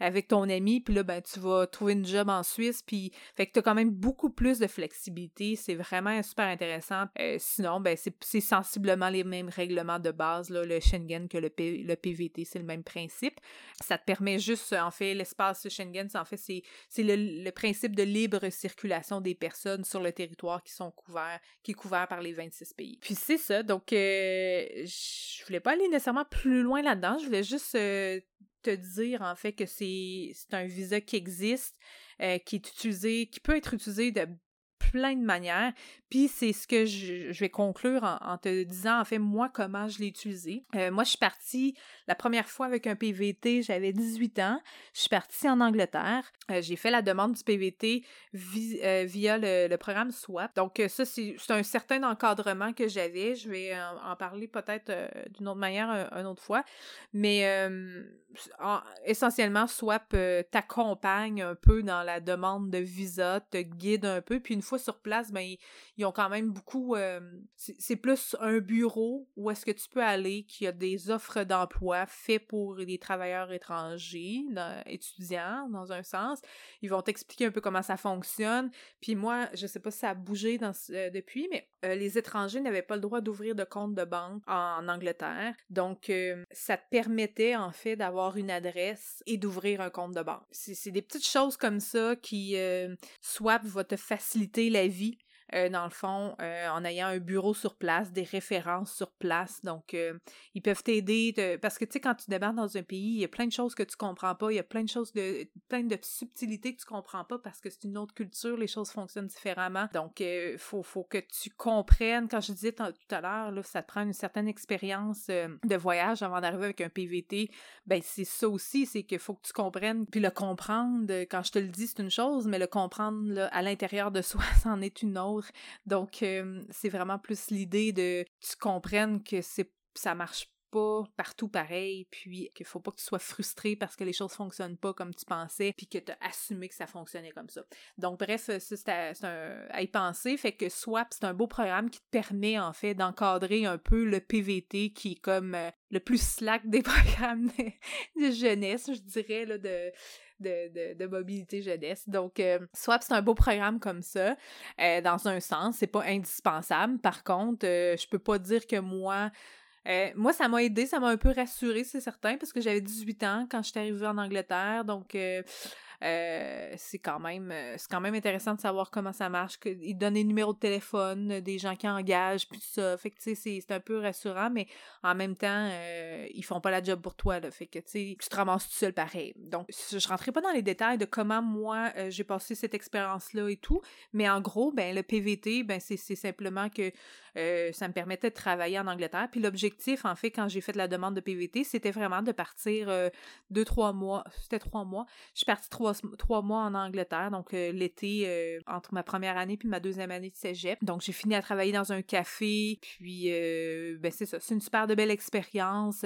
avec ton ami, puis là, ben, tu vas trouver une job en Suisse, puis fait que tu as quand même beaucoup plus de flexibilité. C'est vraiment super intéressant. sinon, ben, c'est sensiblement les mêmes règlements de base, le Schengen que le, le PVT, c'est le même principe. Ça te permet juste, en fait, l'espace Schengen, en fait, c'est le, principe de libre circulation des personnes sur le territoire qui sont couverts, qui est couvert par les 26 pays. Puis c'est ça, donc euh, je voulais pas aller nécessairement plus loin là-dedans, je voulais juste euh, te dire en fait que c'est un visa qui existe, euh, qui est utilisé, qui peut être utilisé de plein de manières. Puis c'est ce que je, vais conclure en, te disant, en fait, moi, comment je l'ai utilisé. Euh, moi, je suis partie la première fois avec un PVT, j'avais 18 ans. Je suis partie en Angleterre. Euh, j'ai fait la demande du PVT euh, via le, programme SWAP. Donc, ça, c'est un certain encadrement que j'avais. Je vais en, parler peut-être d'une autre manière une autre fois. Mais essentiellement, SWAP t'accompagne un peu dans la demande de visa, te guide un peu. Puis une fois sur place, ben, ils, ont quand même beaucoup. Euh, c'est plus un bureau où est-ce que tu peux aller, qui a des offres d'emploi faites pour les travailleurs étrangers, étudiants, dans un sens. Ils vont t'expliquer un peu comment ça fonctionne. Puis moi, je sais pas si ça a bougé euh, depuis, mais euh, les étrangers n'avaient pas le droit d'ouvrir de compte de banque en, Angleterre. Donc, ça te permettait, en fait, d'avoir une adresse et d'ouvrir un compte de banque. C'est des petites choses comme ça qui, Swap va te faciliter la vie euh, dans le fond, euh, en ayant un bureau sur place, des références sur place. Donc, euh, ils peuvent t'aider. Parce que, tu sais, quand tu débarques dans un pays, il y a plein de choses que tu comprends pas. Il y a plein de choses, de plein de subtilités que tu comprends pas parce que c'est une autre culture. Les choses fonctionnent différemment. Donc, il faut, faut que tu comprennes. Quand je disais tout à l'heure, ça te prend une certaine expérience de voyage avant d'arriver avec un PVT. Ben, c'est ça aussi. C'est qu'il faut que tu comprennes. Puis le comprendre, quand je te le dis, c'est une chose, mais le comprendre à l'intérieur de soi, c'en est une autre. Donc, c'est vraiment plus l'idée de tu comprennes que c'est ça marche pas partout pareil, puis qu'il faut pas que tu sois frustré parce que les choses fonctionnent pas comme tu pensais, puis que tu as assumé que ça fonctionnait comme ça. Donc bref, c'est à, y penser, fait que SWAP, c'est un beau programme qui te permet en fait d'encadrer un peu le PVT qui est comme euh, le plus slack des programmes de, jeunesse, je dirais, là, de, de, de, mobilité jeunesse. Donc, euh, Swap, c'est un beau programme comme ça, euh, dans un sens. C'est pas indispensable. Par contre, euh, je peux pas dire que moi, moi, ça m'a aidé, ça m'a un peu rassuré, c'est certain, parce que j'avais 18 ans quand j'étais arrivée en Angleterre. Donc, euh, c'est quand même euh, c'est quand même intéressant de savoir comment ça marche. Ils donnent des numéros de téléphone euh, des gens qui engagent, puis ça. Fait que tu sais, c'est un peu rassurant, mais en même temps, ils font pas la job pour toi. Là, fait que tu tu te ramasses tout seul pareil. Donc, je rentrerai pas dans les détails de comment moi j'ai passé cette expérience-là et tout, mais en gros, ben le PVT, ben c'est simplement que ça me permettait de travailler en Angleterre. Puis l'objectif, en fait, quand j'ai fait la demande de PVT, c'était vraiment de partir deux, trois mois. C'était trois mois. Je suis partie trois trois, mois en Angleterre, donc euh, l'été euh, entre ma première année puis ma deuxième année de cégep. Donc j'ai fini à travailler dans un café, puis euh, ben c'est ça, c'est une super de belle expérience.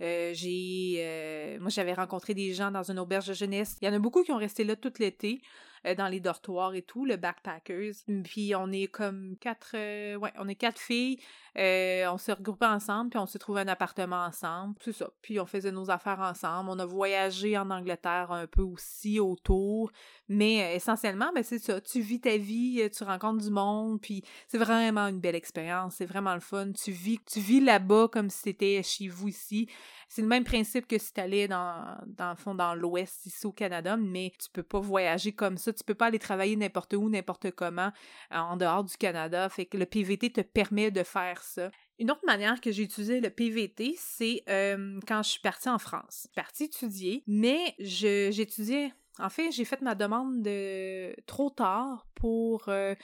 j'ai, moi j'avais rencontré des gens dans une auberge de jeunesse. Il y en a beaucoup qui ont resté là tout l'été. Euh, dans les dortoirs et tout, le backpackers. Puis on est comme quatre, euh, ouais, on est quatre filles. Euh, on s'est regroupées ensemble, puis on s'est trouvé un appartement ensemble. C'est ça. Puis on faisait nos affaires ensemble. On a voyagé en Angleterre un peu aussi autour. Mais essentiellement, ben c'est ça. Tu vis ta vie, tu rencontres du monde, puis c'est vraiment une belle expérience. C'est vraiment le fun. Tu vis, tu vis là-bas comme si c'était chez vous ici. C'est le même principe que si tu allais dans, dans le fond dans l'Ouest ici au Canada, mais tu peux pas voyager comme ça. Tu peux pas aller travailler n'importe où, n'importe comment en dehors du Canada. Fait que le PVT te permet de faire ça. Une autre manière que j'ai utilisé le PVT, c'est euh, quand je suis partie en France. Je suis partie étudier, mais j'étudiais... En fait, j'ai fait ma demande de trop tard pour euh,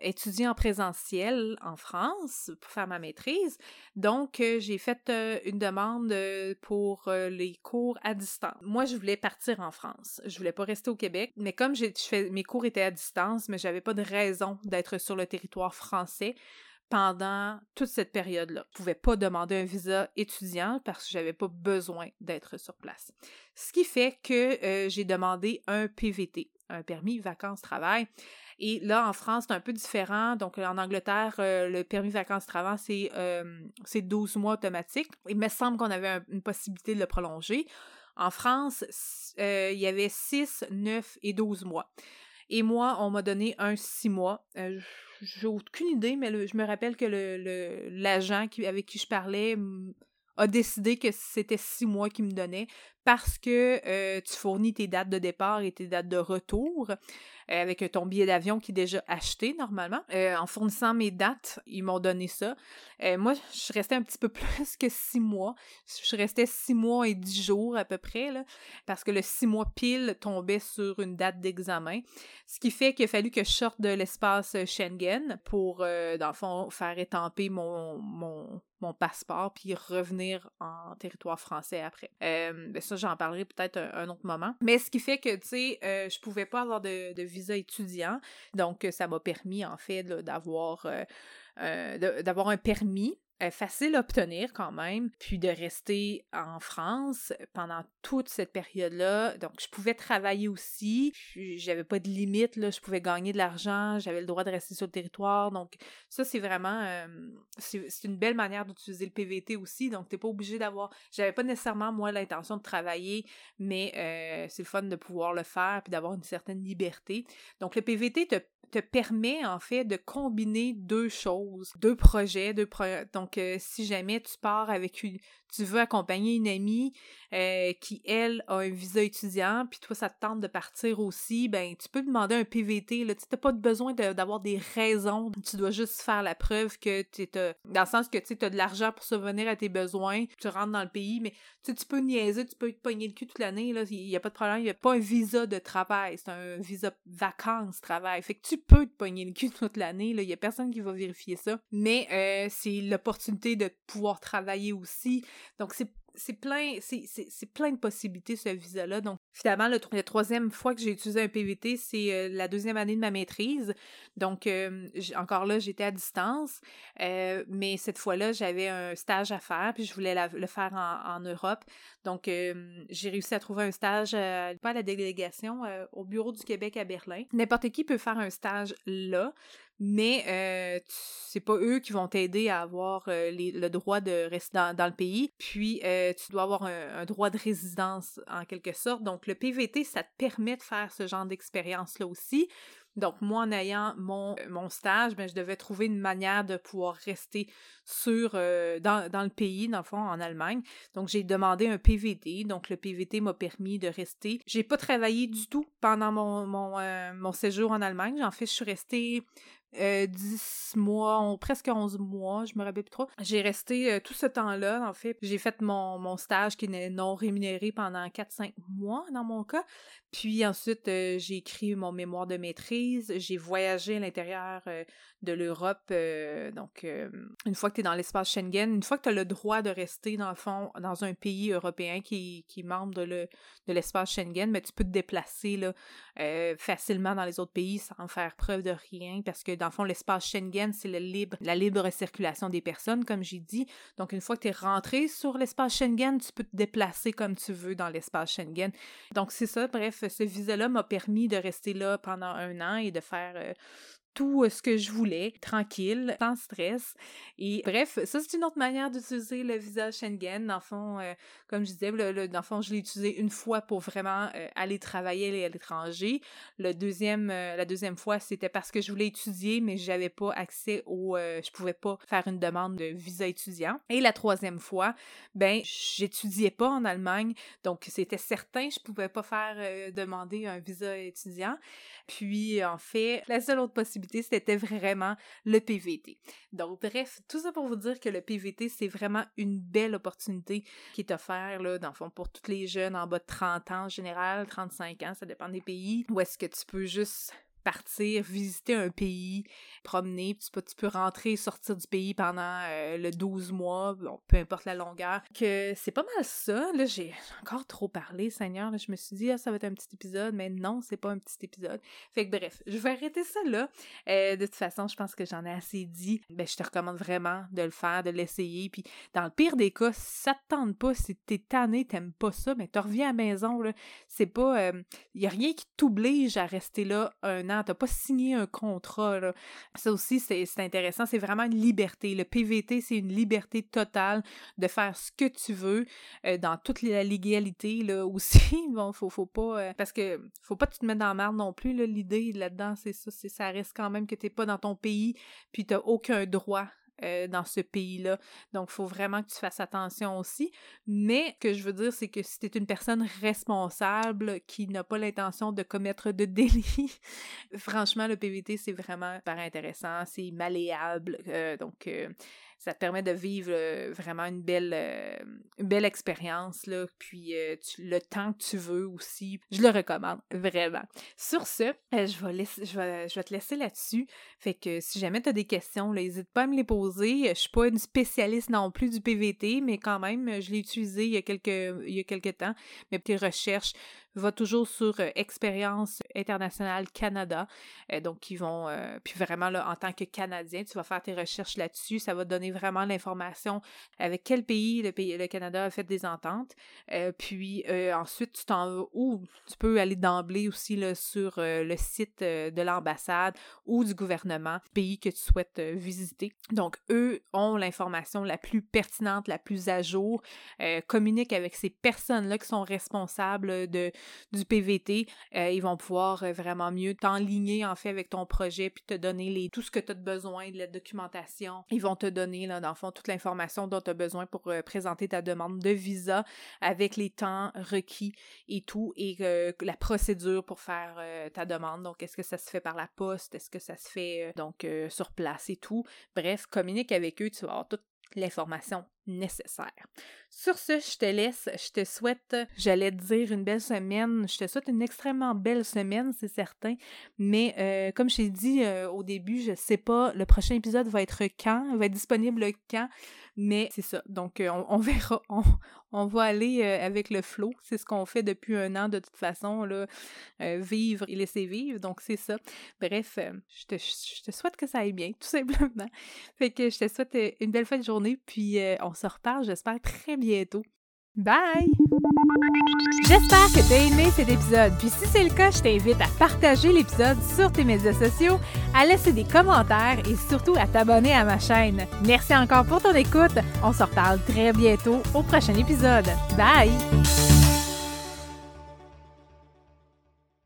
étudier en présentiel en France pour faire ma maîtrise. Donc, euh, j'ai fait une demande pour les cours à distance. Moi, je voulais partir en France. Je voulais pas rester au Québec, mais comme j'ai fait, mes cours étaient à distance, mais j'avais pas de raison d'être sur le territoire français pendant toute cette période-là. Je pouvais pas demander un visa étudiant parce que j'avais pas besoin d'être sur place. Ce qui fait que euh, j'ai demandé un PVT, un permis vacances-travail. Et là, en France, c'est un peu différent. Donc, en Angleterre, euh, le permis vacances-travail, c'est, euh, 12 mois automatique. Il me semble qu'on avait une possibilité de le prolonger. En France, euh, il y avait 6, 9 et 12 mois. Et moi, on m'a donné un 6 mois j'ai aucune idée, mais je me rappelle que le, l'agent avec qui je parlais a décidé que c'était six mois qu'il me donnait parce que euh, tu fournis tes dates de départ et tes dates de retour. Euh, avec ton billet d'avion qui est déjà acheté normalement. Euh, en fournissant mes dates, ils m'ont donné ça. Euh, moi, je restais un petit peu plus que six mois. Je restais six mois et dix jours à peu près, parce que le six mois pile tombait sur une date d'examen. Ce qui fait qu'il a fallu que je sorte de l'espace Schengen pour, dans le fond, faire étamper mon, passeport puis revenir en territoire français après. Ben j'en parlerai peut-être un, autre moment. Mais ce qui fait que, tu sais, je pouvais pas avoir de, visa étudiant. Donc, ça m'a permis, en fait, euh, euh, d'avoir un permis facile à obtenir quand même, puis de rester en France pendant toute cette période-là. Donc, je pouvais travailler aussi, j'avais pas de limite, là, je pouvais gagner de l'argent, j'avais le droit de rester sur le territoire. Donc, ça, c'est vraiment, euh, c'est une belle manière d'utiliser le PVT aussi. Donc, t'es pas obligé d'avoir, j'avais pas nécessairement, moi, l'intention de travailler, mais euh, c'est le fun de pouvoir le faire, puis d'avoir une certaine liberté. Donc, le PVT te te permet en fait de combiner deux choses, deux projets, deux donc euh, si jamais tu pars avec une tu veux accompagner une amie euh, qui, elle, a un visa étudiant, puis toi, ça te tente de partir aussi, ben, tu peux demander un PVT. Là. Tu n'as pas besoin d'avoir des raisons. Tu dois juste faire la preuve que tu dans le sens que tu as de l'argent pour subvenir à tes besoins, tu rentres dans le pays, mais tu peux niaiser, tu peux te pogner le cul toute l'année. Il n'y a pas de problème. Il n'y a pas un visa de travail. C'est un visa vacances-travail. Fait que tu peux te pogner le cul toute l'année. Il n'y a personne qui va vérifier ça. Mais euh, c'est l'opportunité de pouvoir travailler aussi. Donc, c'est plein, c'est plein de possibilités, ce visa-là. Donc, finalement, le, la troisième fois que j'ai utilisé un PVT, c'est euh, la deuxième année de ma maîtrise. Donc, euh, encore là, j'étais à distance, euh, mais cette fois-là, j'avais un stage à faire, puis je voulais le faire en, en, Europe. Donc, j'ai réussi à trouver un stage, pas à la délégation, au bureau du Québec à Berlin. N'importe qui peut faire un stage là mais euh, c'est pas eux qui vont t'aider à avoir euh, le droit de rester dans, le pays. Puis, euh, tu dois avoir un, droit de résidence en quelque sorte. Donc, le PVT, ça te permet de faire ce genre d'expérience-là aussi. Donc, moi, en ayant mon, mon stage, ben, je devais trouver une manière de pouvoir rester sur, dans, dans, le pays, dans le fond, en Allemagne. Donc, j'ai demandé un PVT. Donc, le PVT m'a permis de rester. J'ai pas travaillé du tout pendant mon, mon, mon séjour en Allemagne. En fait, je suis restée euh, 10 mois, presque 11 mois, je me rappelle plus trop. J'ai resté euh, tout ce temps-là, en fait. J'ai fait mon, mon stage qui n'est non rémunéré pendant 4-5 mois dans mon cas. Puis ensuite, euh, j'ai écrit mon mémoire de maîtrise. J'ai voyagé à l'intérieur euh, de l'Europe. donc, une fois que tu es dans l'espace Schengen, une fois que tu as le droit de rester, dans le fond, dans un pays européen qui, qui est membre de, le, de l'espace Schengen, mais tu peux te déplacer là, facilement dans les autres pays sans faire preuve de rien parce que dans le fond, l'espace Schengen, c'est le libre, la libre circulation des personnes, comme j'ai dit. Donc, une fois que tu es rentré sur l'espace Schengen, tu peux te déplacer comme tu veux dans l'espace Schengen. Donc, c'est ça. Bref, ce visa-là m'a permis de rester là pendant un an et de faire euh, tout euh, ce que je voulais, tranquille, sans stress. Et bref, ça c'est une autre manière d'utiliser le visa Schengen. Dans le fond, euh, comme je disais, le, dans le fond, je l'ai utilisé une fois pour vraiment euh, aller travailler à l'étranger. Le deuxième, la deuxième fois, c'était parce que je voulais étudier, mais j'avais pas accès au, je pouvais pas faire une demande de visa étudiant. Et la troisième fois, ben, j'étudiais pas en Allemagne, donc c'était certain, je pouvais pas faire demander un visa étudiant. Puis en fait, la seule autre possibilité c'était vraiment le PVT. Donc, bref, tout ça pour vous dire que le PVT, c'est vraiment une belle opportunité qui est offerte, là, dans le fond, pour tous les jeunes en bas de 30 ans en général, 35 ans, ça dépend des pays, où est-ce que tu peux juste partir, visiter un pays, promener, peux, tu peux rentrer et sortir du pays pendant euh, le 12 mois, peu importe la longueur, que c'est pas mal ça. Là, j'ai encore trop parlé, Seigneur. je me suis dit, ah, ça va être un petit épisode, mais non, c'est pas un petit épisode. Fait que bref, je vais arrêter ça là. Euh, de toute façon, je pense que j'en ai assez dit. Ben, je te recommande vraiment de le faire, de l'essayer. Puis, dans le pire des cas, ça te tente pas, si t'es tanné, t'aimes pas ça, mais ben, tu reviens à la maison, là. C'est pas... Il euh, y a rien qui t'oblige à rester là un an t'as pas signé un contrat. Ça aussi, c'est intéressant. C'est vraiment une liberté. Le PVT, c'est une liberté totale de faire ce que tu veux euh, dans toute la légalité là, aussi. Bon, faut, faut pas. Euh, parce que faut pas te mettre dans la merde non plus. L'idée là-dedans, c'est ça. Ça reste quand même que t'es pas dans ton pays, puis t'as aucun droit euh, dans ce pays-là. Donc, il faut vraiment que tu fasses attention aussi. Mais ce que je veux dire, c'est que si tu es une personne responsable qui n'a pas l'intention de commettre de délit, franchement, le PVT, c'est vraiment pas intéressant, c'est malléable. Euh, donc, euh, ça te permet de vivre euh, vraiment une belle, euh, une belle expérience, là, puis euh, le temps que tu veux aussi. Je le recommande, vraiment. Sur ce, je, vais te laisser là-dessus. Fait que si jamais tu as des questions, n'hésite pas à me les poser. Je suis pas une spécialiste non plus du PVT, mais quand même, je l'ai utilisé il y a quelques, il y a quelques temps. Mes petites recherches, va toujours sur euh, Expérience internationale Canada. Euh, donc, ils vont, euh, puis vraiment, là, en tant que Canadien, tu vas faire tes recherches là-dessus. Ça va donner vraiment l'information avec quel pays le, pays, le Canada a fait des ententes. puis ensuite, tu t'en ou tu peux aller d'emblée aussi là, sur le site de l'ambassade ou du gouvernement, pays que tu souhaites visiter. Donc, eux ont l'information la plus pertinente, la plus à jour, communiquent avec ces personnes-là qui sont responsables de, du PVT, euh, ils vont pouvoir euh, vraiment mieux t'enligner en fait avec ton projet puis te donner les, tout ce que tu as besoin de la documentation. Ils vont te donner là dans le fond toute l'information dont tu as besoin pour euh, présenter ta demande de visa avec les temps requis et tout et la procédure pour faire ta demande. Donc est-ce que ça se fait par la poste, est-ce que ça se fait donc sur place et tout? Bref, communique avec eux, tu vas avoir toute l'information nécessaire. Sur ce, je te laisse. Je te souhaite, j'allais te dire une belle semaine. Je te souhaite une extrêmement belle semaine, c'est certain. Mais euh, comme je t'ai dit euh, au début, je sais pas, le prochain épisode va être quand, va être disponible quand. Mais c'est ça. Donc, euh, on, verra. On, va aller avec le flow. C'est ce qu'on fait depuis un an de toute façon, là. vivre et laisser vivre. Donc, c'est ça. Bref, je te, je, te, souhaite que ça aille bien, tout simplement. Fait que je te souhaite une belle fin de journée. Puis, on se reparle, j'espère, très bientôt. Bye! J'espère que tu as aimé cet épisode. Puis si c'est le cas, je t'invite à partager l'épisode sur tes médias sociaux, à laisser des commentaires et surtout à t'abonner à ma chaîne. Merci encore pour ton écoute. On se reparle très bientôt au prochain épisode. Bye!